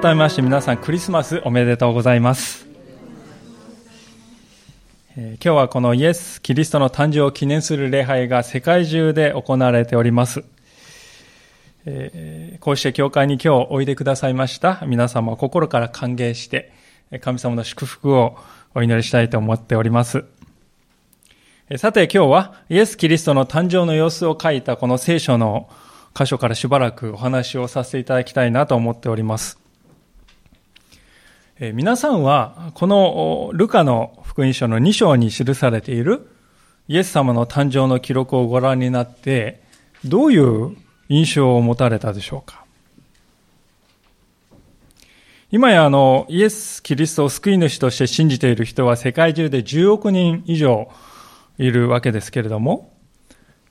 改めまして皆さんクリスマスおめでとうございます。えー、今日はこのイエス・キリストの誕生を記念する礼拝が世界中で行われております。えー、こうして教会に今日おいでくださいました皆様を心から歓迎して、神様の祝福をお祈りしたいと思っております。さて今日はイエス・キリストの誕生の様子を書いたこの聖書の箇所からしばらくお話をさせていただきたいなと思っております。え皆さんはこのルカの福音書の2章に記されているイエス様の誕生の記録をご覧になってどういう印象を持たれたでしょうか？今やあのイエス・キリストを救い主として信じている人は世界中で10億人以上いるわけですけれども、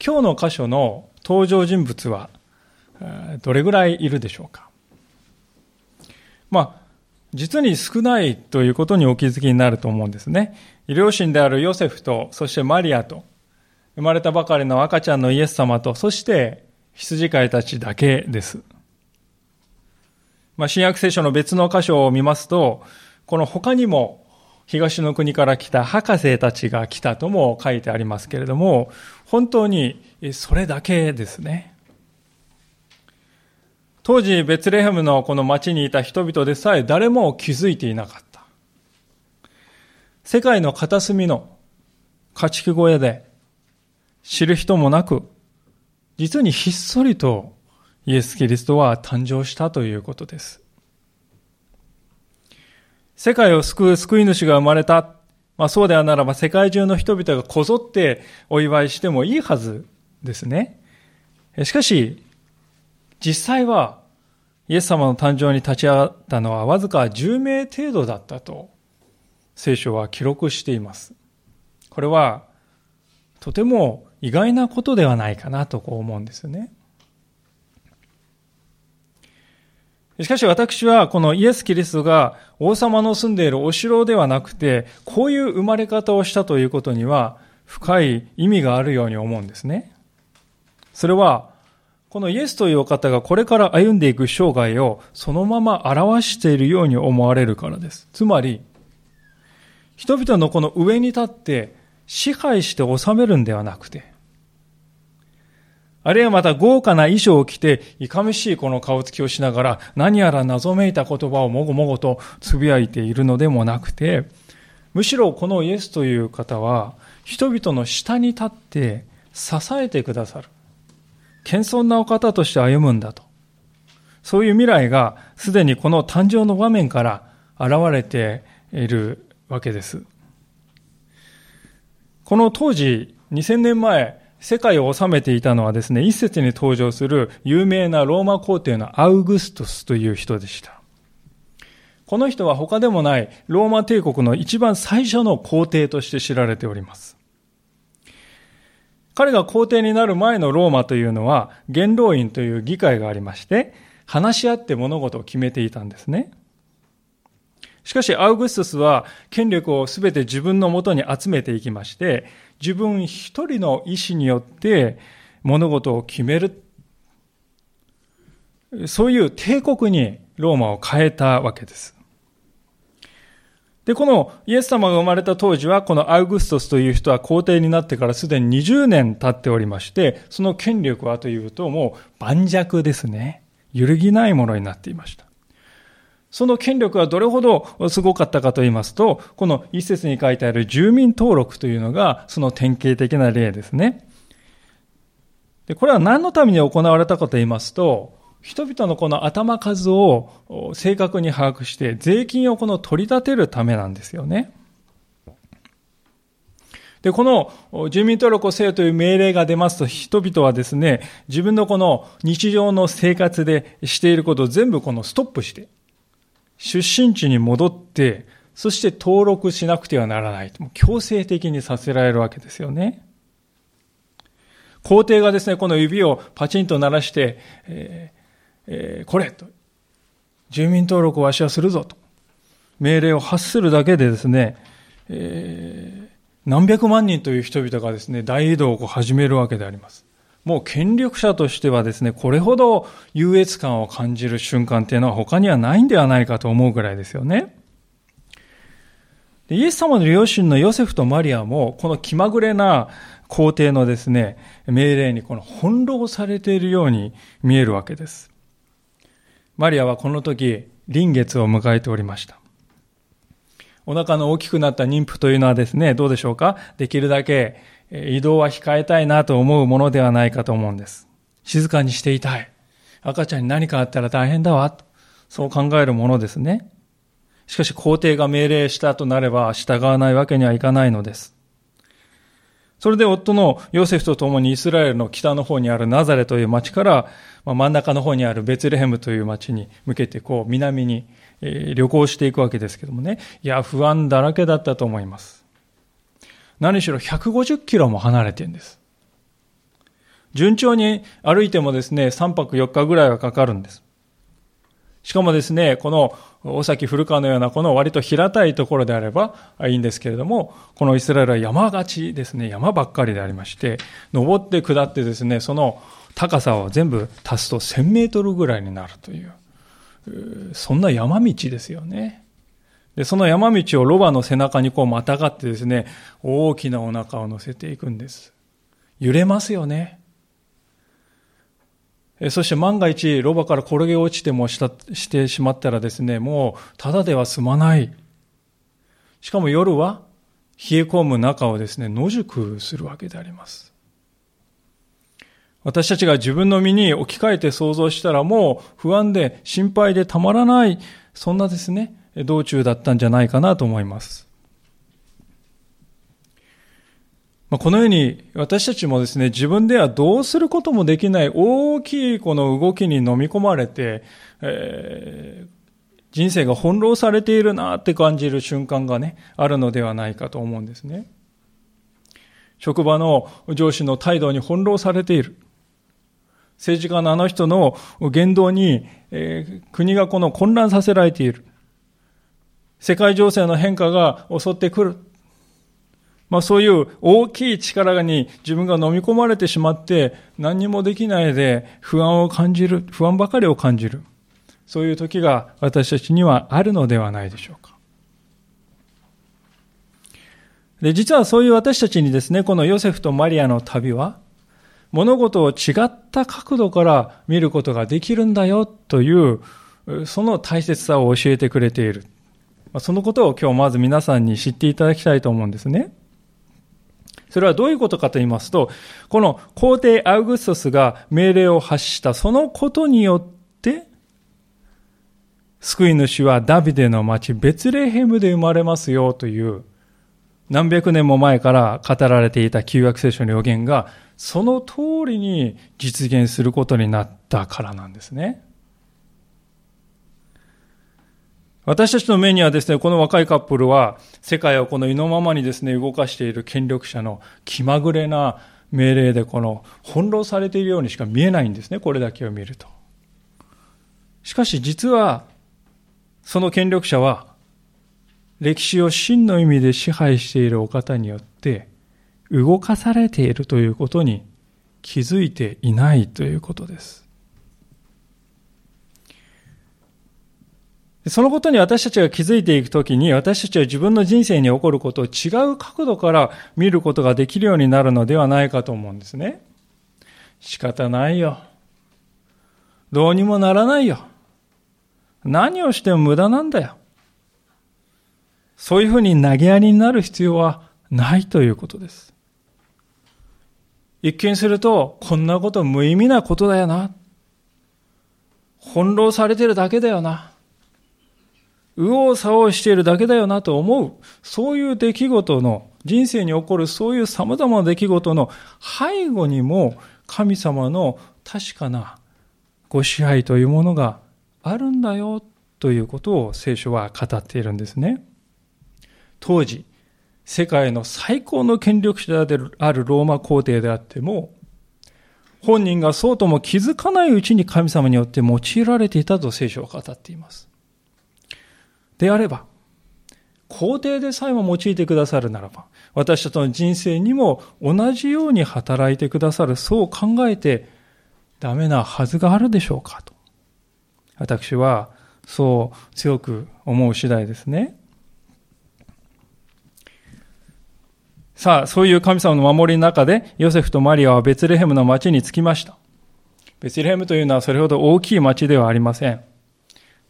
今日の箇所の登場人物はどれぐらいいるでしょうか？まあ、実に少ないということにお気づきになると思うんですね。両親であるヨセフと、そしてマリアと、生まれたばかりの赤ちゃんのイエス様と、そして羊飼いたちだけです。まあ、新約聖書の別の箇所を見ますと、この他にも東の国から来た博士たちが来たとも書いてありますけれども、本当にそれだけですね。当時、ベツレヘムのこの町にいた人々でさえ誰も気づいていなかった。世界の片隅の家畜小屋で知る人もなく、実にひっそりとイエス・キリストは誕生したということです。世界を救う救い主が生まれた。まあそうではならば世界中の人々がこぞってお祝いしてもいいはずですね。しかし、実際はイエス様の誕生に立ち会ったのはわずか10名程度だったと聖書は記録しています。これはとても意外なことではないかなとこう思うんですよね。しかし私はこのイエス・キリストが王様の住んでいるお城ではなくて、こういう生まれ方をしたということには深い意味があるように思うんですね。それは、このイエスというお方がこれから歩んでいく生涯をそのまま表しているように思われるからです。つまり、人々のこの上に立って支配して治めるんではなくて、あるいはまた豪華な衣装を着て、いかめしいこの顔つきをしながら、何やら謎めいた言葉をもごもごと呟いているのでもなくて、むしろこのイエスという方は、人々の下に立って支えてくださる。謙遜なお方として歩むんだと。そういう未来がすでにこの誕生の場面から現れているわけです。この当時、2000年前、世界を治めていたのはですね、一節に登場する有名なローマ皇帝のアウグストスという人でした。この人は他でもないローマ帝国の一番最初の皇帝として知られております。彼が皇帝になる前のローマというのは元老院という議会がありまして、話し合って物事を決めていたんですね。しかし、アウグストスは権力をすべて自分のもとに集めていきまして、自分一人の意志によって物事を決める。そういう帝国にローマを変えたわけです。で、このイエス様が生まれた当時は、このアウグストスという人は皇帝になってからすでに20年経っておりまして、その権力はというともう盤石ですね。揺るぎないものになっていました。その権力はどれほどすごかったかと言いますと、この一節に書いてある住民登録というのがその典型的な例ですね。で、これは何のために行われたかと言いますと、人々のこの頭数を正確に把握して税金をこの取り立てるためなんですよね。で、この住民登録をせよという命令が出ますと、人々はですね、自分のこの日常の生活でしていることを全部このストップして、出身地に戻って、そして登録しなくてはならない。強制的にさせられるわけですよね。皇帝がですね、この指をパチンと鳴らして、ええー、これと、住民登録をわしはするぞと、命令を発するだけでですね、えー、何百万人という人々がですね、大移動を始めるわけであります。もう権力者としてはですね、これほど優越感を感じる瞬間っていうのは他にはないんではないかと思うぐらいですよね。でイエス様の両親のヨセフとマリアも、この気まぐれな皇帝のですね、命令にこの翻弄されているように見えるわけです。マリアはこの時、臨月を迎えておりました。お腹の大きくなった妊婦というのはですね、どうでしょうか？できるだけ移動は控えたいなと思うものではないかと思うんです。静かにしていたい。赤ちゃんに何かあったら大変だわ。そう考えるものですね。しかし皇帝が命令したとなれば従わないわけにはいかないのです。それで夫のヨセフと共にイスラエルの北の方にあるナザレという町から、ま真ん中の方にあるベツレヘムという町に向けてこう南に旅行していくわけですけどもね。いや、不安だらけだったと思います。何しろ150キロも離れてるんです。順調に歩いてもですね、3泊4日ぐらいはかかるんです。しかもですね、この大崎古川のようなこの割と平たいところであればいいんですけれども、このイスラエルは山がちですね、山ばっかりでありまして、登って下ってですね、その高さを全部足すと1000メートルぐらいになるという、そんな山道ですよね。で、その山道をロバの背中にこうまたがってですね、大きなお腹を乗せていくんです。揺れますよね。そして万が一、ロバから転げ落ちてもしたしてしまったらですね、もう、ただでは済まない。しかも夜は、冷え込む中をですね、野宿するわけであります。私たちが自分の身に置き換えて想像したらもう不安で心配でたまらない、そんなですね、道中だったんじゃないかなと思います。このように私たちもですね、自分ではどうすることもできない大きいこの動きに飲み込まれて、えー、人生が翻弄されているなって感じる瞬間がね、あるのではないかと思うんですね。職場の上司の態度に翻弄されている。政治家のあの人の言動に、えー、国がこの混乱させられている。世界情勢の変化が襲ってくる。まあそういう大きい力に自分が飲み込まれてしまって何にもできないで不安を感じる、不安ばかりを感じる。そういう時が私たちにはあるのではないでしょうか。で、実はそういう私たちにですね、このヨセフとマリアの旅は、物事を違った角度から見ることができるんだよという、その大切さを教えてくれている。そのことを今日まず皆さんに知っていただきたいと思うんですね。それはどういうことかと言いますと、この皇帝アウグストスが命令を発したそのことによって、救い主はダビデの町ベツレヘムで生まれますよという何百年も前から語られていた旧約聖書の予言がその通りに実現することになったからなんですね。私たちの目にはですね、この若いカップルは、世界をこの意のままにですね、動かしている権力者の気まぐれな命令で、この、翻弄されているようにしか見えないんですね、これだけを見ると。しかし実は、その権力者は、歴史を真の意味で支配しているお方によって、動かされているということに気づいていないということです。そのことに私たちが気づいていくときに、私たちは自分の人生に起こることを違う角度から見ることができるようになるのではないかと思うんですね。仕方ないよ。どうにもならないよ。何をしても無駄なんだよ。そういうふうに投げやりになる必要はないということです。一見すると、こんなこと無意味なことだよな。翻弄されてるだけだよな。右往左往しているだけだよなと思う、そういう出来事の、人生に起こるそういう様々な出来事の背後にも神様の確かなご支配というものがあるんだよということを聖書は語っているんですね。当時、世界の最高の権力者であるローマ皇帝であっても、本人がそうとも気づかないうちに神様によって用いられていたと聖書は語っています。であれば、皇帝でさえも用いてくださるならば、私たちの人生にも同じように働いてくださる、そう考えてダメなはずがあるでしょうかと。私はそう強く思う次第ですね。さあ、そういう神様の守りの中で、ヨセフとマリアはベツレヘムの町に着きました。ベツレヘムというのはそれほど大きい町ではありません。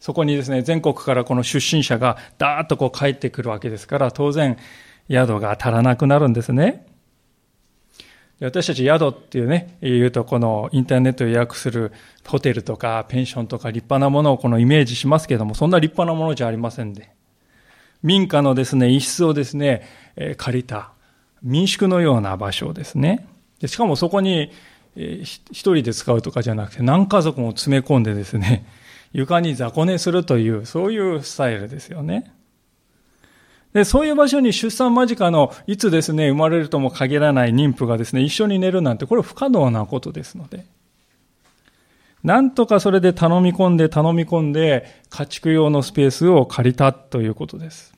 そこにですね、全国からこの出身者がダーッとこう帰ってくるわけですから、当然宿が足らなくなるんですね。私たち宿っていうね、言うとこのインターネット予約するホテルとかペンションとか立派なものをこのイメージしますけども、そんな立派なものじゃありませんで。民家のですね、一室をですね、え借りた民宿のような場所ですね。でしかもそこに、えー、一人で使うとかじゃなくて何家族も詰め込んでですね、床に雑魚寝するという、そういうスタイルですよね。で、そういう場所に出産間近の、いつですね、生まれるとも限らない妊婦がですね、一緒に寝るなんて、これ不可能なことですので。なんとかそれで頼み込んで頼み込んで、家畜用のスペースを借りたということです。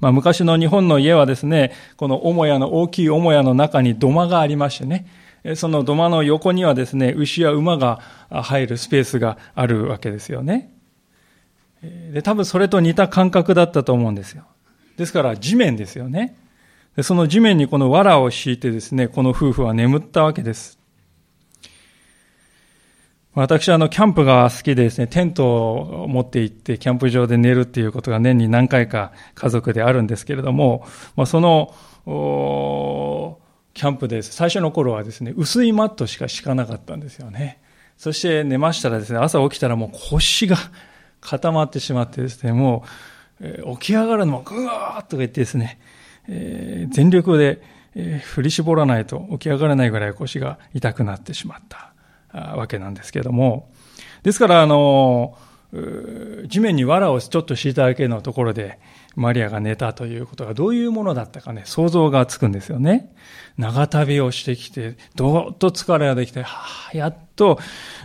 まあ、昔の日本の家はですね、この母屋の大きい母屋の中に土間がありましてね、その土間の横にはですね、牛や馬が入るスペースがあるわけですよね。で、多分それと似た感覚だったと思うんですよ。ですから地面ですよね。でその地面にこの藁を敷いてですね、この夫婦は眠ったわけです。私はあの、キャンプが好きでですね、テントを持って行って、キャンプ場で寝るっていうことが年に何回か家族であるんですけれども、まあ、その、キャンプで。最初の頃はですね、薄いマットしか敷かなかったんですよね。そして寝ましたらですね、朝起きたらもう腰が固まってしまってですね、もう、えー、起き上がるのもぐわーっと言ってですね、えー、全力で、えー、振り絞らないと起き上がれないぐらい腰が痛くなってしまった。わけなんですけども、ですから、あの、地面に藁をちょっと敷いただけのところで、マリアが寝たということがどういうものだったかね、想像がつくんですよね。長旅をしてきて、どーっと疲れができて、はあ、やっと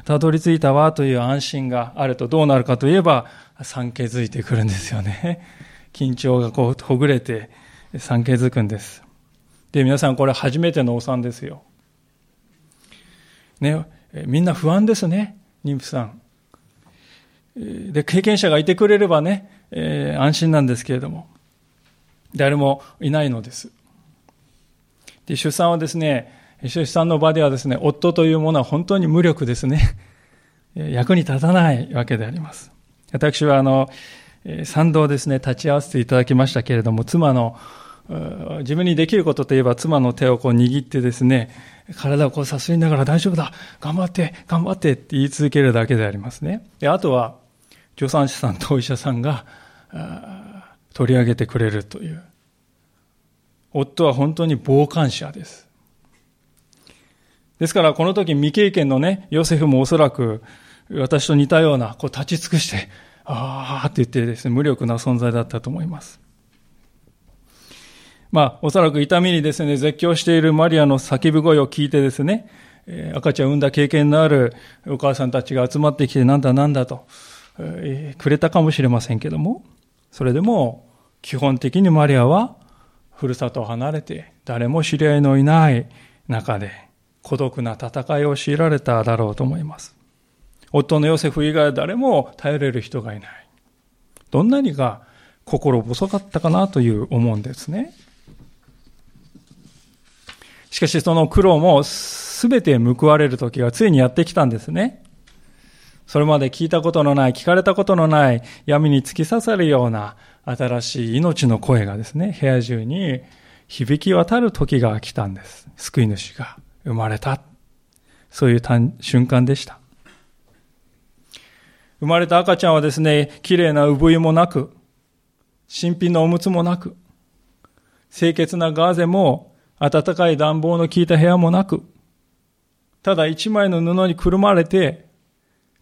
たどり着いたわという安心があるとどうなるかといえば、産気づいてくるんですよね。緊張がこうほぐれて産気づくんです。で、皆さんこれ初めてのお産ですよ。ね、みんな不安ですね、妊婦さん。で、経験者がいてくれればね、えー、安心なんですけれども、誰もいないのです。で、出産はですね、出産の場ではですね、夫というものは本当に無力ですね。役に立たないわけであります。私はあの、賛同ですね、立ち会わせていただきましたけれども、妻の、自分にできることといえば妻の手をこう握ってですね、体をこうさすりながら大丈夫だ頑張って頑張ってって言い続けるだけでありますね。であとは、助産師さんとお医者さんが取り上げてくれるという。夫は本当に傍観者です。ですから、この時未経験のね、ヨセフもおそらく私と似たような、こう立ち尽くして、ああって言ってですね、無力な存在だったと思います。まあ、おそらく痛みにですね、絶叫しているマリアの叫び声を聞いてですね、赤ちゃんを産んだ経験のあるお母さんたちが集まってきて、なんだなんだと、えー、くれたかもしれませんけども、それでも、基本的にマリアは、ふるさとを離れて、誰も知り合いのいない中で、孤独な戦いを強いられただろうと思います。夫のヨセフ以外誰も頼れる人がいない。どんなにか心細かったかなという思うんですね。しかしその苦労も全て報われる時がついにやってきたんですね。それまで聞いたことのない、聞かれたことのない闇に突き刺さるような新しい命の声がですね、部屋中に響き渡る時が来たんです。救い主が生まれた。そういう瞬間でした。生まれた赤ちゃんはですね、綺麗な産湯もなく、新品のおむつもなく、清潔なガーゼも暖かい暖房の効いた部屋もなく、ただ一枚の布にくるまれて、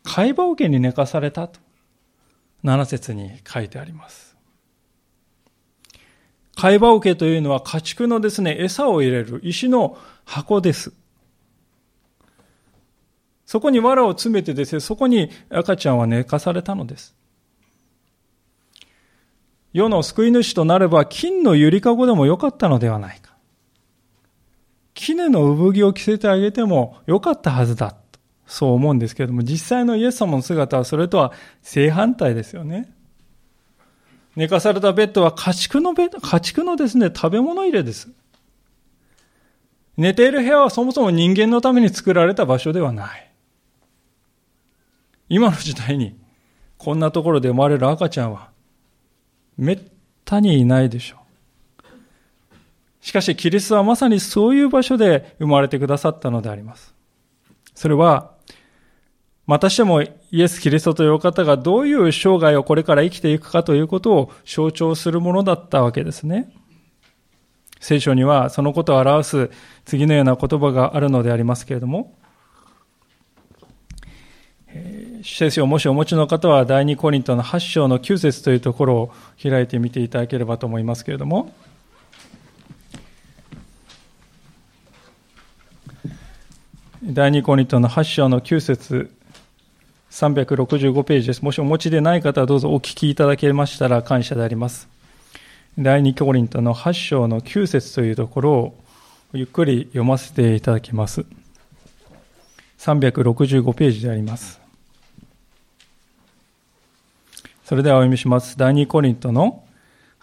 貝羽桶に寝かされたと、七節に書いてあります。貝羽桶というのは家畜のですね、餌を入れる石の箱です。そこに藁を詰めてですね、そこに赤ちゃんは寝かされたのです。世の救い主となれば金のゆりかごでもよかったのではないか。絹の産着を着せてあげてもよかったはずだ。そう思うんですけれども、実際のイエス様の姿はそれとは正反対ですよね。寝かされたベッドは家畜のベッド、家畜のですね、食べ物入れです。寝ている部屋はそもそも人間のために作られた場所ではない。今の時代にこんなところで生まれる赤ちゃんはめったにいないでしょう。しかしキリストはまさにそういう場所で生まれてくださったのであります。それはまたしてもイエス・キリストというお方がどういう生涯をこれから生きていくかということを象徴するものだったわけですね。聖書にはそのことを表す次のような言葉があるのでありますけれども、聖書をもしお持ちの方は第二コリントの8章の9節というところを開いてみていただければと思いますけれども、第二コリントの8章の9節365ページです。もしお持ちでない方はどうぞお聞きいただけましたら感謝であります。第2コリントの8章の9節というところをゆっくり読ませていただきます。365ページであります。それではお読みします。第2コリントの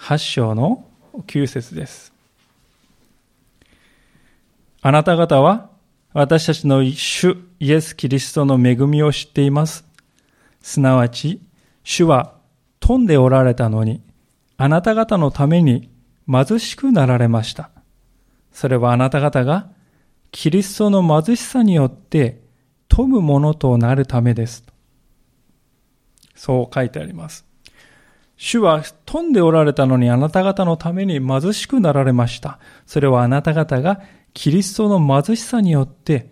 8章の9節です。あなた方は私たちの主イエス・キリストの恵みを知っています。すなわち、主は富んでおられたのに、あなた方のために貧しくなられました。それはあなた方がキリストの貧しさによって富むものとなるためです。そう書いてあります。主は富んでおられたのにあなた方のために貧しくなられました。それはあなた方がキリストの貧しさによって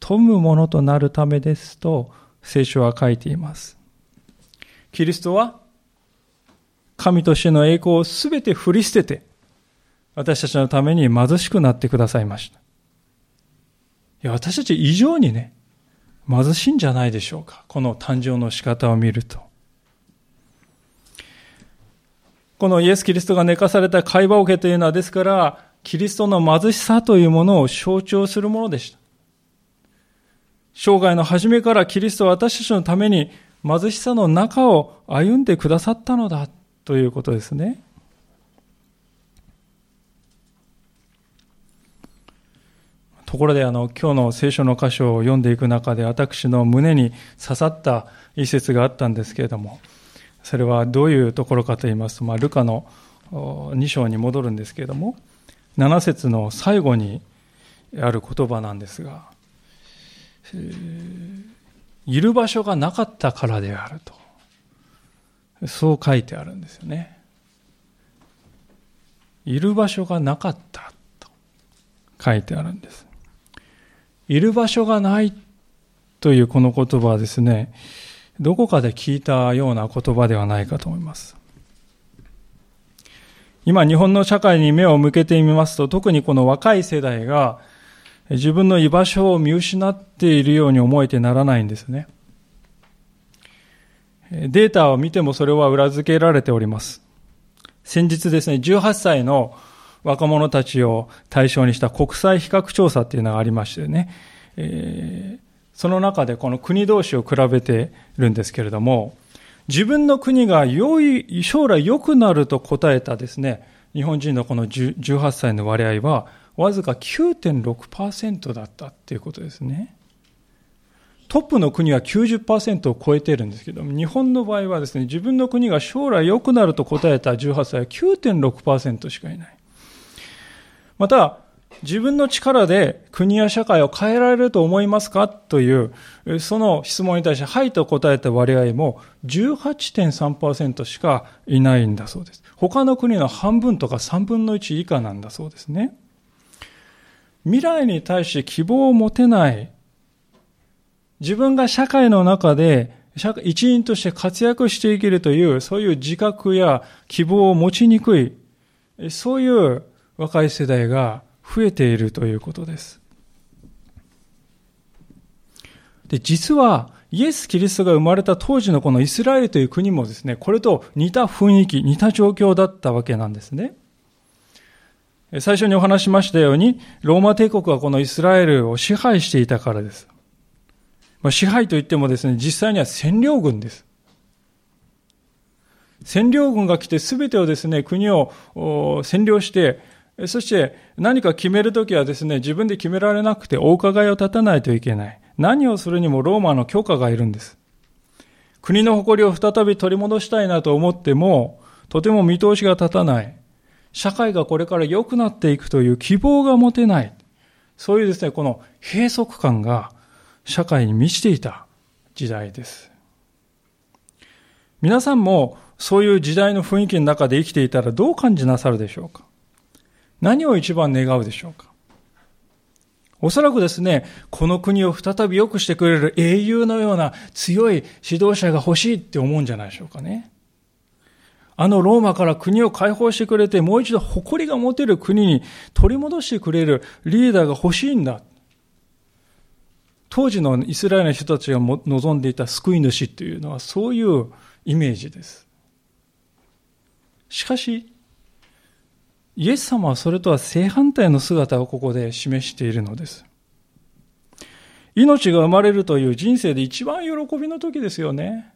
富むものとなるためですと聖書は書いています。キリストは神としての栄光をすべて振り捨てて私たちのために貧しくなってくださいました。いや、私たち以上にね、貧しいんじゃないでしょうか。この誕生の仕方を見ると。このイエス・キリストが寝かされた会話桶というのはですから、キリストの貧しさというものを象徴するものでした。生涯の初めからキリストは私たちのために貧しさの中を歩んでくださったのだということですね。ところであの今日の聖書の箇所を読んでいく中で私の胸に刺さった一節があったんですけれどもそれはどういうところかと言いますと、まあ、ルカの2章に戻るんですけれども7節の最後にある言葉なんですが、いる場所がなかったからであると。そう書いてあるんですよね。いる場所がなかったと書いてあるんです。いる場所がないというこの言葉はですね、どこかで聞いたような言葉ではないかと思います。今日本の社会に目を向けてみますと、特にこの若い世代が自分の居場所を見失っているように思えてならないんですね。データを見てもそれは裏付けられております。先日ですね、18歳の若者たちを対象にした国際比較調査っていうのがありましてね、えー、その中でこの国同士を比べてるんですけれども、自分の国が良い、将来良くなると答えたですね、日本人のこの18歳の割合は、わずか9.6%だったっていうことですね。トップの国は90%を超えているんですけども、日本の場合はですね、自分の国が将来良くなると答えた18歳は9.6%しかいない。また、自分の力で国や社会を変えられると思いますかという、その質問に対して、はいと答えた割合も18.3%しかいないんだそうです。他の国の半分とか3分の1以下なんだそうですね。未来に対して希望を持てない、自分が社会の中で一員として活躍していけるという、そういう自覚や希望を持ちにくい、そういう若い世代が増えているということです。で、実は、イエス・キリストが生まれた当時のこのイスラエルという国もですね、これと似た雰囲気、似た状況だったわけなんですね。最初にお話しましたように、ローマ帝国はこのイスラエルを支配していたからです。まあ、支配といってもですね、実際には占領軍です。占領軍が来て全てをですね、国を占領して、そして何か決めるときはですね、自分で決められなくてお伺いを立たないといけない。何をするにもローマの許可がいるんです。国の誇りを再び取り戻したいなと思っても、とても見通しが立たない。社会がこれから良くなっていくという希望が持てない。そういうですね、この閉塞感が社会に満ちていた時代です。皆さんもそういう時代の雰囲気の中で生きていたらどう感じなさるでしょうか？何を一番願うでしょうか？おそらくですね、この国を再び良くしてくれる英雄のような強い指導者が欲しいって思うんじゃないでしょうかね。あのローマから国を解放してくれて、もう一度誇りが持てる国に取り戻してくれるリーダーが欲しいんだ。当時のイスラエルの人たちが望んでいた救い主というのはそういうイメージです。しかし、イエス様はそれとは正反対の姿をここで示しているのです。命が生まれるという人生で一番喜びの時ですよね。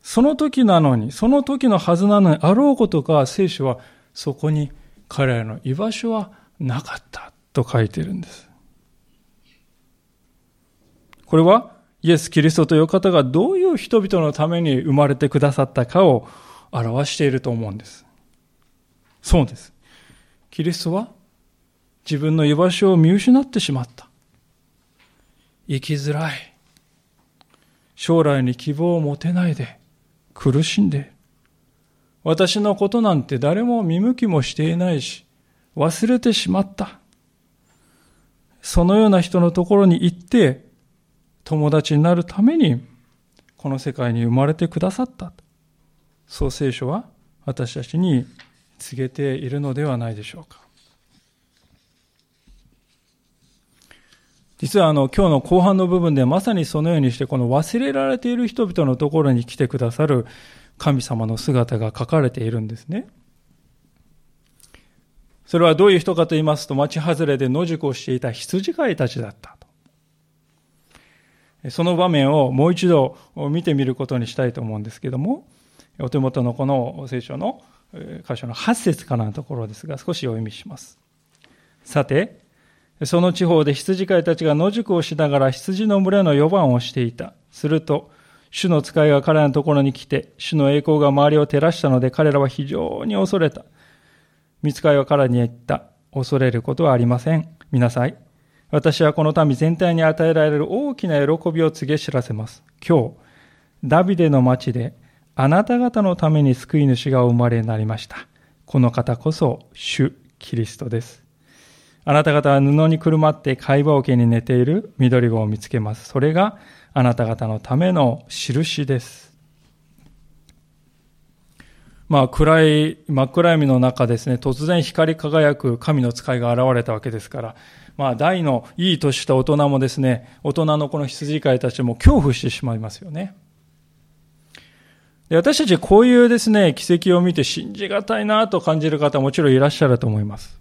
その時なのに、その時のはずなのに、あろうことか聖書はそこに彼らの居場所はなかったと書いてるんです。これはイエス・キリストという方がどういう人々のために生まれてくださったかを表していると思うんです。そうです。キリストは自分の居場所を見失ってしまった。生きづらい。将来に希望を持てないで苦しんで私のことなんて誰も見向きもしていないし忘れてしまった。そのような人のところに行って友達になるためにこの世界に生まれてくださった。そう聖書は私たちに告げているのではないでしょうか。実はあの今日の後半の部分でまさにそのようにしてこの忘れられている人々のところに来てくださる神様の姿が書かれているんですね。それはどういう人かと言いますと、町外れで野宿をしていた羊飼いたちだったと。その場面をもう一度見てみることにしたいと思うんですけども、お手元のこの聖書の箇所の8節からのところですが、少しお読みします。さて、その地方で羊飼いたちが野宿をしながら羊の群れの4番をしていた。すると、主の使いが彼らのところに来て、主の栄光が周りを照らしたので彼らは非常に恐れた。見つかいは彼に言った。恐れることはありません。見なさい。私はこの民全体に与えられる大きな喜びを告げ知らせます。今日、ダビデの町であなた方のために救い主がお生まれになりました。この方こそ主キリストです。あなた方は布にくるまって貝羽桶に寝ている緑子を見つけます。それがあなた方のための印です。まあ暗い、真っ暗闇の中ですね、突然光り輝く神の使いが現れたわけですから、まあ大のいい年した大人もですね、大人のこの羊飼いたちも恐怖してしまいますよね。私たちこういうですね、奇跡を見て信じがたいなと感じる方もちろんいらっしゃると思います。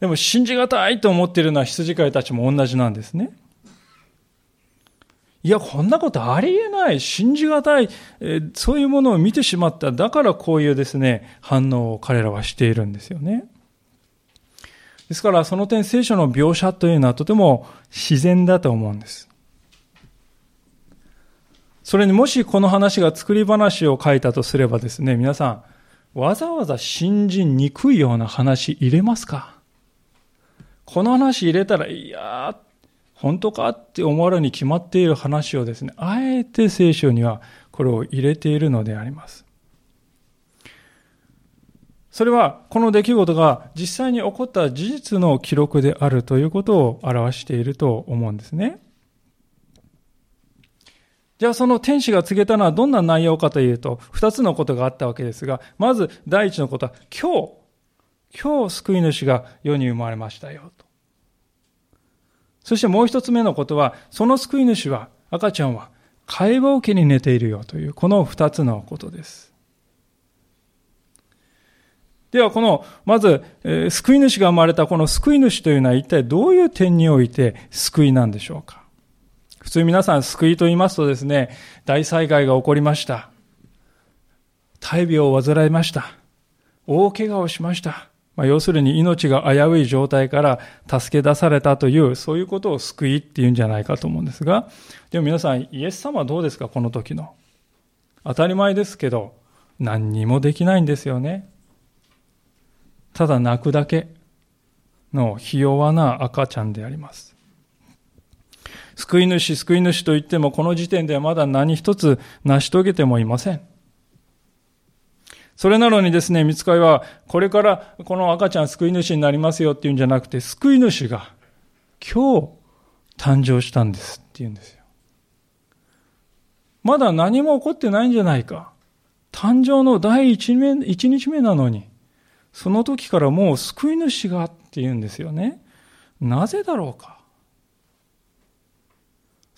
でも信じがたいと思っているのは羊飼いたちも同じなんですね。いや、こんなことありえない。信じがたい。え、そういうものを見てしまった。だからこういうですね、反応を彼らはしているんですよね。ですから、その点聖書の描写というのはとても自然だと思うんです。それにもしこの話が作り話を書いたとすればですね、皆さん、わざわざ信じにくいような話入れますか？この話入れたら、いや本当かって思われるに決まっている話をですね、あえて聖書にはこれを入れているのであります。それは、この出来事が実際に起こった事実の記録であるということを表していると思うんですね。じゃあその天使が告げたのはどんな内容かというと、二つのことがあったわけですが、まず第一のことは、今日、今日救い主が世に生まれましたよと。そしてもう一つ目のことは、その救い主は、赤ちゃんは、会話受けに寝ているよという、この二つのことです。では、この、まず、救い主が生まれたこの救い主というのは一体どういう点において救いなんでしょうか？普通皆さん救いと言いますとですね、大災害が起こりました。大病を患いました。大怪我をしました。まあ、要するに命が危うい状態から助け出されたという、そういうことを救いっていうんじゃないかと思うんですが、でも皆さん、イエス様はどうですか、この時の。当たり前ですけど、何にもできないんですよね。ただ泣くだけのひ弱な赤ちゃんであります。救い主、救い主と言っても、この時点ではまだ何一つ成し遂げてもいません。それなのにですね、見つかりは、これからこの赤ちゃん救い主になりますよっていうんじゃなくて、救い主が今日誕生したんですって言うんですよ。まだ何も起こってないんじゃないか。誕生の第一日目なのに、その時からもう救い主がって言うんですよね。なぜだろうか。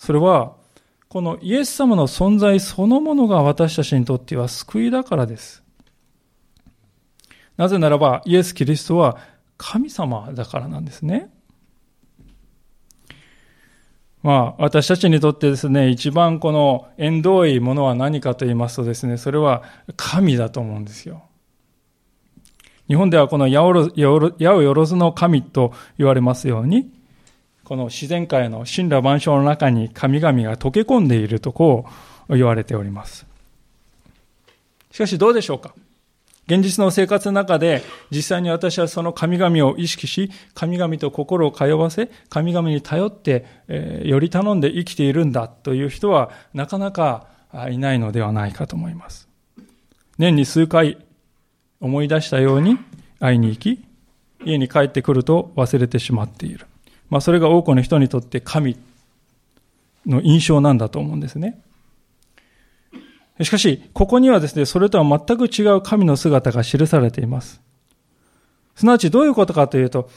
それは、このイエス様の存在そのものが私たちにとっては救いだからです。なぜならば、イエス・キリストは神様だからなんですね。まあ、私たちにとってですね、一番この縁遠いものは何かと言いますとですね、それは神だと思うんですよ。日本ではこの八百万の神と言われますように、この自然界の神羅万象の中に神々が溶け込んでいるとこう言われております。しかしどうでしょうか？現実の生活の中で実際に私はその神々を意識し、神々と心を通わせ、神々に頼って、えー、より頼んで生きているんだという人はなかなかいないのではないかと思います。年に数回思い出したように会いに行き、家に帰ってくると忘れてしまっている。まあそれが多くの人にとって神の印象なんだと思うんですね。しかし、ここにはですね、それとは全く違う神の姿が記されています。すなわちどういうことかというと、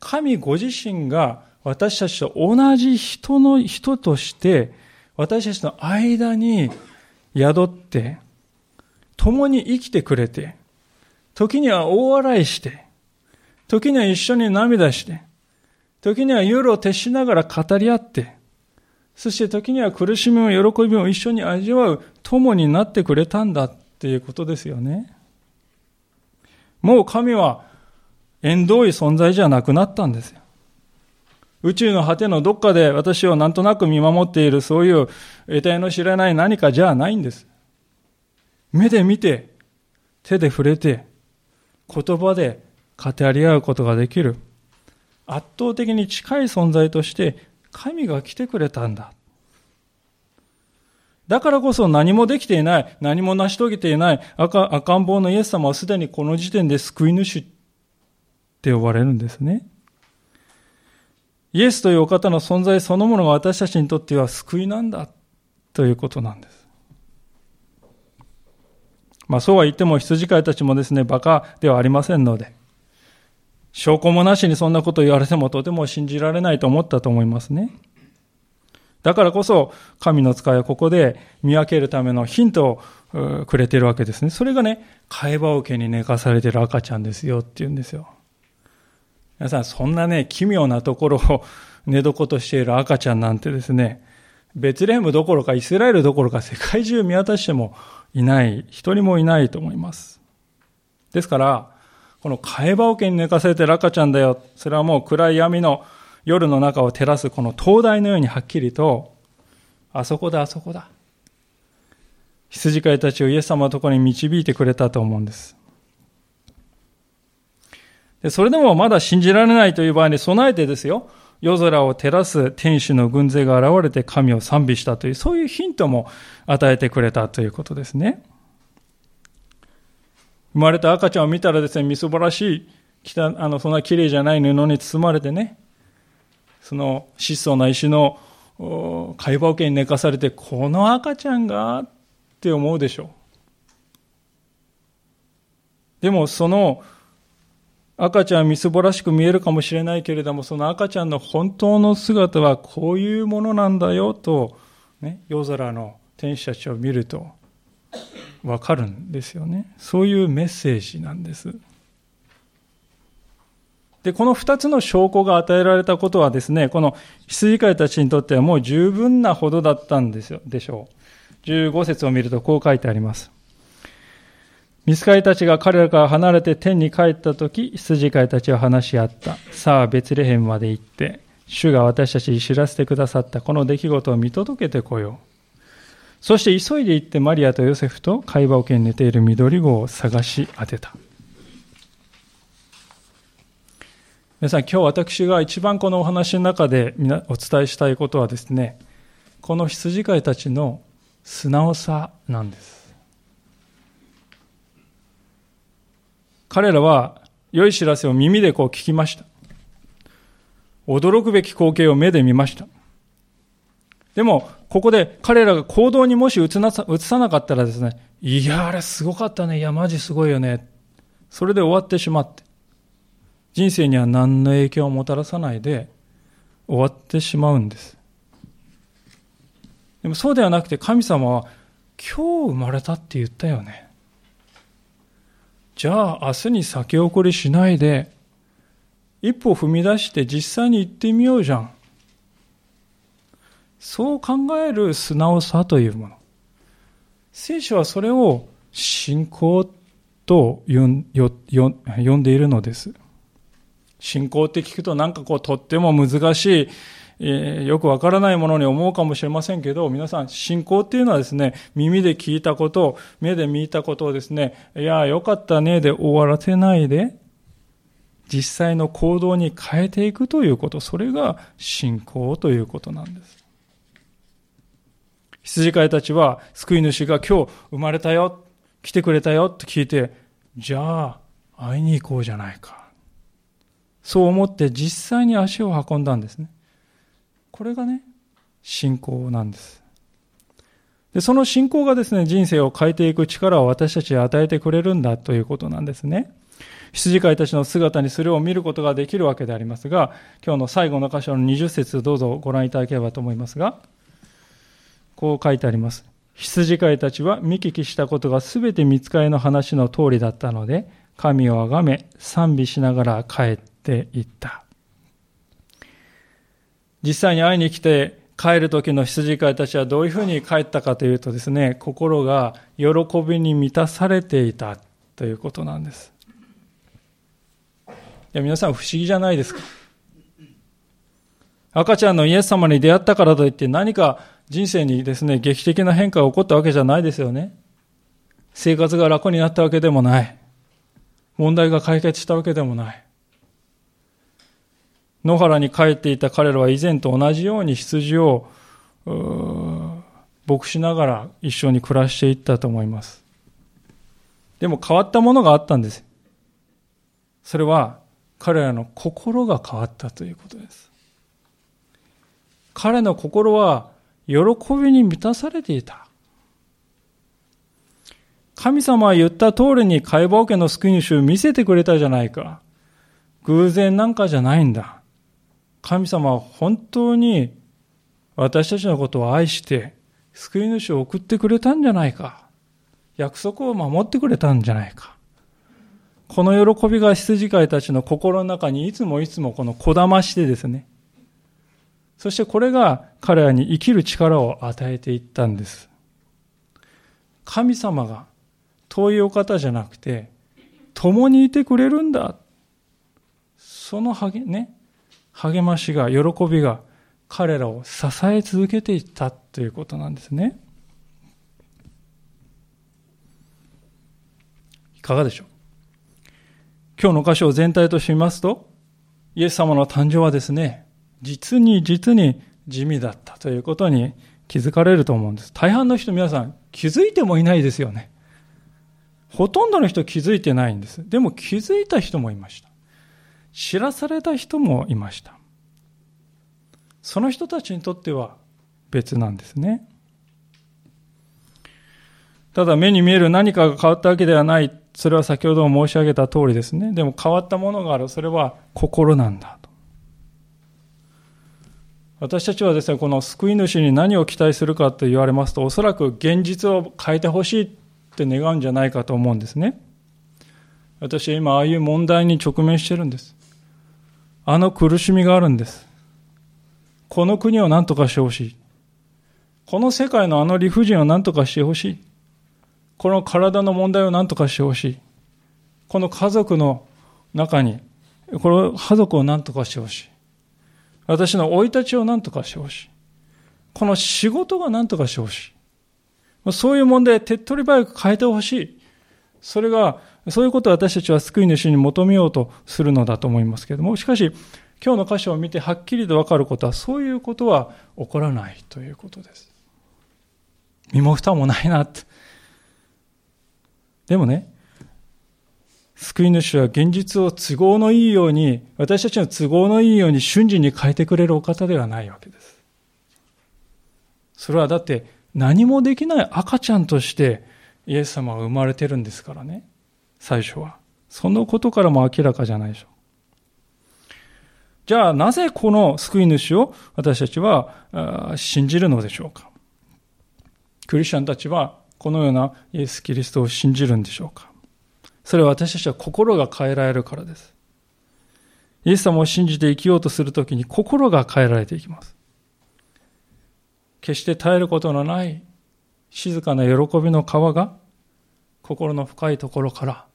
神ご自身が私たちと同じ人の人として、私たちの間に宿って、共に生きてくれて、時には大笑いして、時には一緒に涙して、時には夜を徹しながら語り合って、そして時には苦しみも喜びも一緒に味わう友になってくれたんだっていうことですよね。もう神は縁遠い存在じゃなくなったんですよ。宇宙の果てのどっかで私をなんとなく見守っているそういう得体の知らない何かじゃないんです。目で見て、手で触れて、言葉で語り合うことができる。圧倒的に近い存在として神が来てくれたんだ。だからこそ何もできていない、何も成し遂げていない赤赤ん坊のイエス様はすでにこの時点で救い主って呼ばれるんですね。イエスというお方の存在そのものが私たちにとっては救いなんだということなんです。まあそうは言っても羊飼いたちもですね、馬鹿ではありませんので、証拠もなしにそんなこと言われてもとても信じられないと思ったと思いますね。だからこそ、神の使いはここで見分けるためのヒントをくれているわけですね。それがね、会話受けに寝かされている赤ちゃんですよって言うんですよ。皆さん、そんなね、奇妙なところを寝床としている赤ちゃんなんてですね、ベツレヘムどころかイスラエルどころか世界中見渡してもいない、一人もいないと思います。ですから、この替え羽桶に寝かせてる赤ちゃんだよ。それはもう暗い闇の夜の中を照らすこの灯台のようにはっきりと、あそこだ、あそこだ。羊飼いたちをイエス様のところに導いてくれたと思うんです。でそれでもまだ信じられないという場合に備えてですよ、夜空を照らす天使の軍勢が現れて神を賛美したという、そういうヒントも与えてくれたということですね。生まれた赤ちゃんを見たらですね、みそぼらしい、たあのそんな綺麗じゃない布に包まれてね、その質素な石の会話桶に寝かされて、この赤ちゃんがって思うでしょう。でもその赤ちゃんみすぼらしく見えるかもしれないけれども、その赤ちゃんの本当の姿はこういうものなんだよと、ね、夜空の天使たちを見るとわかるんですよね。そういうメッセージなんです。で、この二つの証拠が与えられたことはですね、この羊飼いたちにとってはもう十分なほどだったんですよ、でしょう。15節を見るとこう書いてあります。ミスカイたちが彼らから離れて天に帰った時、羊飼いたちは話し合った。さあ、ベツレヘンまで行って、主が私たちに知らせてくださったこの出来事を見届けてこよう。そして急いで行ってマリアとヨセフと会話桶に寝ている緑子を探し当てた。皆さん、今日私が一番このお話の中でお伝えしたいことはですね、この羊飼いたちの素直さなんです。彼らは良い知らせを耳でこう聞きました。驚くべき光景を目で見ました。でも、ここで彼らが行動にもし移さなかったらですね、いや、あれすごかったね。いや、マジすごいよね。それで終わってしまって、人生には何の影響をもたらさないで終わってしまうんです。でもそうではなくて神様は今日生まれたって言ったよね。じゃあ明日に先送りしないで、一歩踏み出して実際に行ってみようじゃん。そう考える素直さというもの。聖書はそれを信仰と呼んでいるのです。信仰って聞くとなんかこうとっても難しいえー、よくわからないものに思うかもしれませんけど、皆さん、信仰っていうのはですね、耳で聞いたこと、目で見たことをですね、いや、よかったね、で終わらせないで、実際の行動に変えていくということ、それが信仰ということなんです。羊飼いたちは、救い主が今日生まれたよ、来てくれたよって聞いて、じゃあ、会いに行こうじゃないか。そう思って実際に足を運んだんですね。これがね、信仰なんです。で、その信仰がですね、人生を変えていく力を私たちに与えてくれるんだということなんですね。羊飼いたちの姿にそれを見ることができるわけでありますが、今日の最後の箇所の20節どうぞご覧いただければと思いますが、こう書いてあります。羊飼いたちは見聞きしたことが全て見つかりの話の通りだったので、神をあがめ賛美しながら帰っていった。実際に会いに来て帰る時の羊飼いたちはどういうふうに帰ったかというとですね、心が喜びに満たされていたということなんです。いや、皆さん不思議じゃないですか。赤ちゃんのイエス様に出会ったからといって何か人生にですね、劇的な変化が起こったわけじゃないですよね。生活が楽になったわけでもない。問題が解決したわけでもない。野原に帰っていた彼らは以前と同じように羊を牧しながら一緒に暮らしていったと思います。でも変わったものがあったんです。それは彼らの心が変わったということです。彼の心は喜びに満たされていた。神様は言った通りに解剖家の救い主を見せてくれたじゃないか。偶然なんかじゃないんだ。神様は本当に私たちのことを愛して救い主を送ってくれたんじゃないか。約束を守ってくれたんじゃないか。この喜びが羊飼いたちの心の中にいつもいつもこのこだましてですね。そしてこれが彼らに生きる力を与えていったんです。神様が遠いお方じゃなくて、共にいてくれるんだ。その励、ね、励ましが、喜びが彼らを支え続けていったということなんですね。いかがでしょう？今日の箇所を全体としますと、イエス様の誕生はですね、実に実に地味だったということに気づかれると思うんです。大半の人皆さん気づいてもいないですよね。ほとんどの人気づいてないんです。でも気づいた人もいました。知らされた人もいました。その人たちにとっては別なんですね。ただ目に見える何かが変わったわけではないそれは先ほども申し上げた通りですね。でも変わったものがある。それは心なんだ。私たちはですね、この救い主に何を期待するかと言われますと、おそらく現実を変えてほしいって願うんじゃないかと思うんですね。私は今、ああいう問題に直面してるんです。あの苦しみがあるんです。この国を何とかしてほしい。この世界のあの理不尽を何とかしてほしい。この体の問題を何とかしてほしい。この家族の中に、この家族を何とかしてほしい。私の生い立ちを何とかしてほしい。この仕事が何とかしてほしい。そういう問題、手っ取り早く変えてほしい。それが、そういうことを私たちは救い主に求めようとするのだと思いますけれども、しかし、今日の箇所を見てはっきりとわかることは、そういうことは起こらないということです。身も蓋もないなって。でもね、救い主は現実を都合のいいように、私たちの都合のいいように瞬時に変えてくれるお方ではないわけです。それはだって何もできない赤ちゃんとしてイエス様は生まれてるんですからね。最初は。そのことからも明らかじゃないでしょう。じゃあなぜこの救い主を私たちは信じるのでしょうかクリスチャンたちはこのようなイエス・キリストを信じるんでしょうかそれは私たちは心が変えられるからです。イエス様を信じて生きようとするときに心が変えられていきます。決して絶えることのない静かな喜びの川が心の深いところから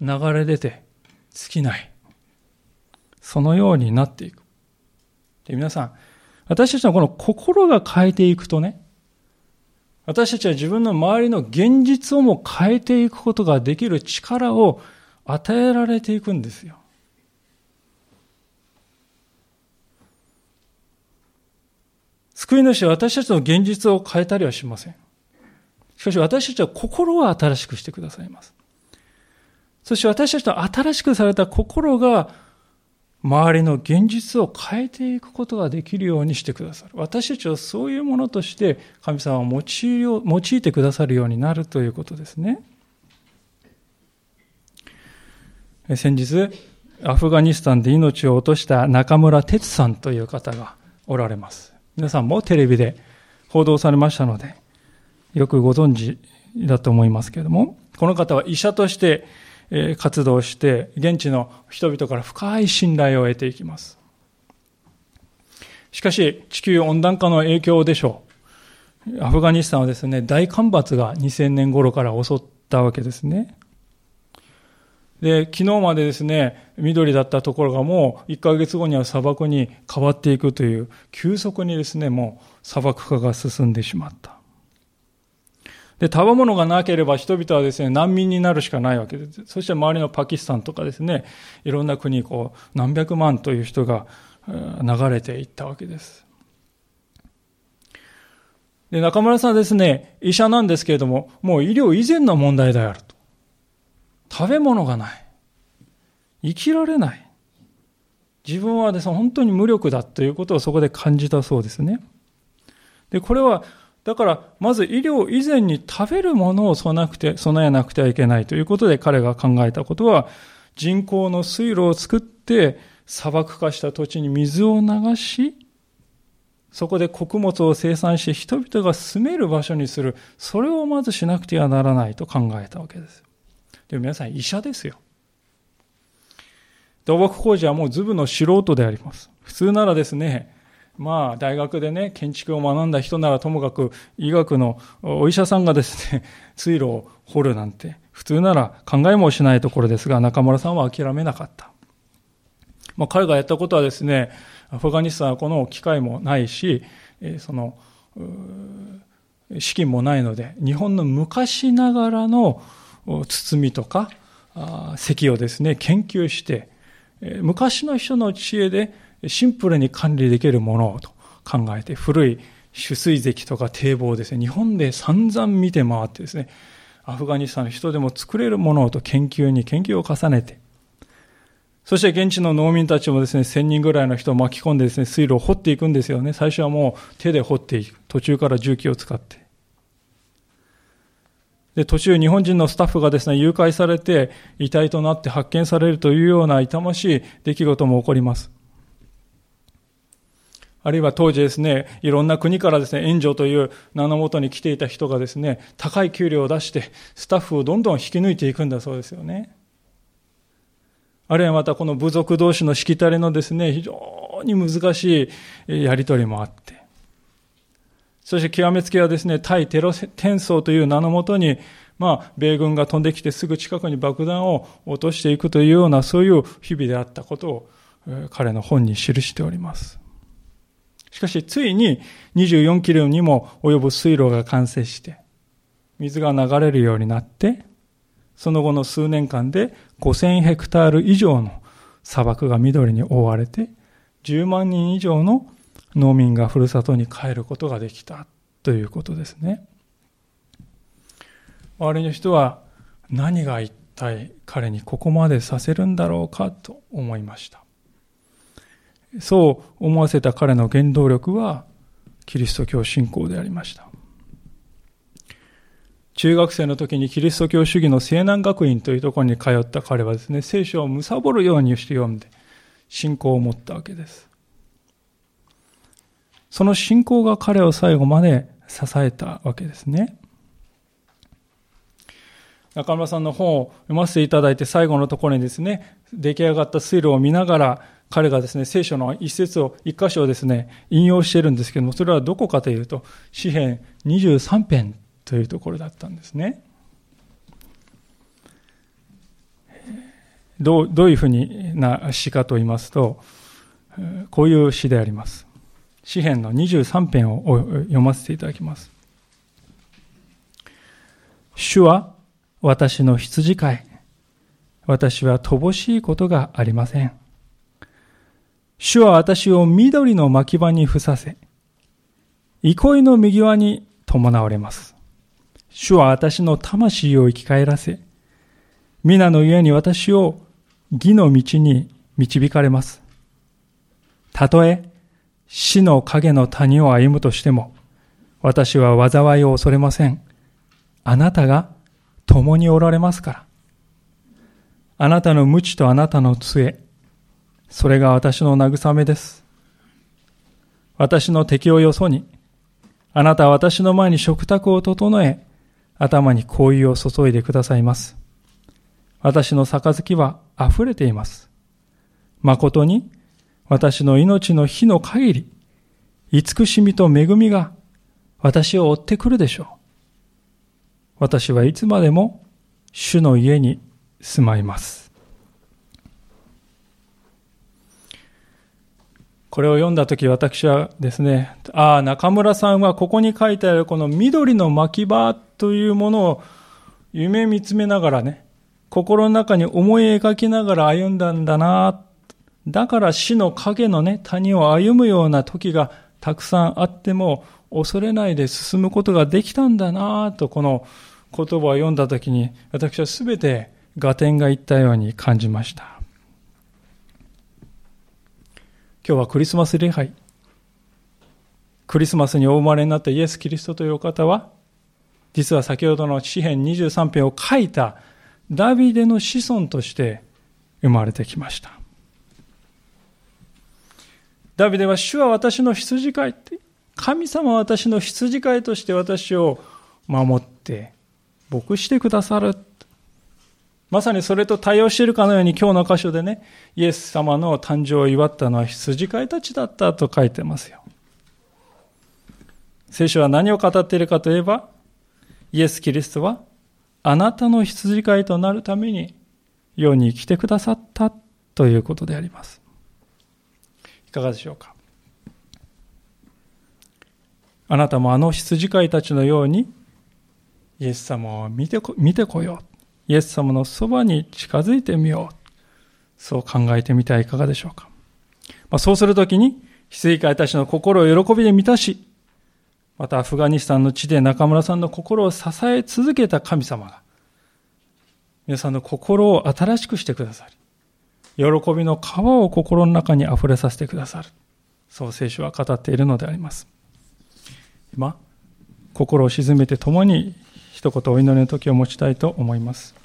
流れ出て尽きない。そのようになっていく。で皆さん、私たちのこの心が変えていくとね、私たちは自分の周りの現実をも変えていくことができる力を与えられていくんですよ。救い主は私たちの現実を変えたりはしません。しかし私たちは心を新しくしてくださいます。そして私たちの新しくされた心が周りの現実を変えていくことができるようにしてくださる。私たちをそういうものとして神様を用い用いてくださるようになるということですね。先日、アフガニスタンで命を落とした中村哲さんという方がおられます。皆さんもテレビで報道されましたので、よくご存知だと思いますけれども、この方は医者として活動して、現地の人々から深い信頼を得ていきます。しかし、地球温暖化の影響でしょう。アフガニスタンはですね、大干ばつが2000年頃から襲ったわけですね。で、昨日までですね、緑だったところがもう1ヶ月後には砂漠に変わっていくという、急速にですね、もう砂漠化が進んでしまった。で、食べ物がなければ人々はですね、難民になるしかないわけです。そして周りのパキスタンとかですね、いろんな国、こう、何百万という人が流れていったわけです。で、中村さんはですね、医者なんですけれども、もう医療以前の問題であると。食べ物がない。生きられない。自分はですね、本当に無力だということをそこで感じたそうですね。で、これはだから、まず医療以前に食べるものを備えなくて、備えなくてはいけないということで彼が考えたことは、人工の水路を作って砂漠化した土地に水を流し、そこで穀物を生産して人々が住める場所にする。それをまずしなくてはならないと考えたわけです。でも皆さん医者ですよ。土木工事はもうズブの素人であります。普通ならですね、まあ、大学でね、建築を学んだ人ならともかく医学のお医者さんがですね、水路を掘るなんて、普通なら考えもしないところですが、中村さんは諦めなかった。まあ、彼がやったことはですね、アフガニスタンはこの機会もないし、その、資金もないので、日本の昔ながらの包みとか、石をですね、研究して、昔の人の知恵でシンプルに管理できるものと考えて、古い取水石とか堤防ですね、日本で散々見て回ってですね、アフガニスタンの人でも作れるものをと研究に研究を重ねて、そして現地の農民たちもですね、1000人ぐらいの人を巻き込んでですね、水路を掘っていくんですよね。最初はもう手で掘っていく。途中から重機を使って。で、途中日本人のスタッフがですね、誘拐されて遺体となって発見されるというような痛ましい出来事も起こります。あるいは当時ですね、いろんな国からですね、援助という名のもとに来ていた人がですね、高い給料を出して、スタッフをどんどん引き抜いていくんだそうですよね。あるいはまたこの部族同士のしきたりのですね、非常に難しいやりとりもあって、そして極めつけはですね、対テロ戦争という名のもとに、まあ、米軍が飛んできてすぐ近くに爆弾を落としていくというような、そういう日々であったことを、彼の本に記しております。しかし、ついに24キロにも及ぶ水路が完成して、水が流れるようになって、その後の数年間で5000ヘクタール以上の砂漠が緑に覆われて、10万人以上の農民がふるさとに帰ることができたということですね。周りの人は何が一体彼にここまでさせるんだろうかと思いました。そう思わせた彼の原動力はキリスト教信仰でありました。中学生の時にキリスト教主義の西南学院というところに通った彼はですね、聖書を貪るようにして読んで信仰を持ったわけです。その信仰が彼を最後まで支えたわけですね。中村さんの本を読ませていただいて最後のところにですね、出来上がった水路を見ながら、彼がですね、聖書の一節を、一箇所をですね、引用しているんですけども、それはどこかというと、詩編23編というところだったんですね。どうどういうふうにな詩かと言いますと、こういう詩であります。詩編の23編を読ませていただきます。主は私の羊飼い。私は乏しいことがありません。主は私を緑の牧場にふさせ、憩いの右輪に伴われます。主は私の魂を生き返らせ、皆の家に私を義の道に導かれます。たとえ死の影の谷を歩むとしても、私は災いを恐れません。あなたが共におられますから。あなたの無知とあなたの杖、それが私の慰めです。私の敵をよそに、あなたは私の前に食卓を整え、頭に香油を注いでくださいます。私の杯は溢れています。誠に私の命の日の限り、慈しみと恵みが私を追ってくるでしょう。私はいつまでも主の家に住まいます。これを読んだとき私はですね、ああ、中村さんはここに書いてあるこの緑の巻き場というものを夢見つめながらね、心の中に思い描きながら歩んだんだな。だから死の影のね、谷を歩むような時がたくさんあっても恐れないで進むことができたんだなとこの言葉を読んだときに私はすべて合点がいったように感じました。今日はクリスマス礼拝。クリスマスにお生まれになったイエス・キリストというお方は、実は先ほどの詩篇23編を書いたダビデの子孫として生まれてきました。ダビデは主は私の羊飼いって、神様は私の羊飼いとして私を守って牧してくださる。まさにそれと対応しているかのように今日の箇所でね、イエス様の誕生を祝ったのは羊飼いたちだったと書いてますよ。聖書は何を語っているかといえば、イエス・キリストはあなたの羊飼いとなるために世に来てくださったということであります。いかがでしょうかあなたもあの羊飼いたちのようにイエス様を見てこ見てこよう。イエス様のそばに近づいてみよう。そう考えてみてはいかがでしょうか。まあ、そうするときに、羊飼いたちの心を喜びで満たし、またアフガニスタンの地で中村さんの心を支え続けた神様が、皆さんの心を新しくしてくださり、喜びの川を心の中に溢れさせてくださる。そう聖書は語っているのであります。今、心を沈めて共に一言お祈りの時を持ちたいと思います。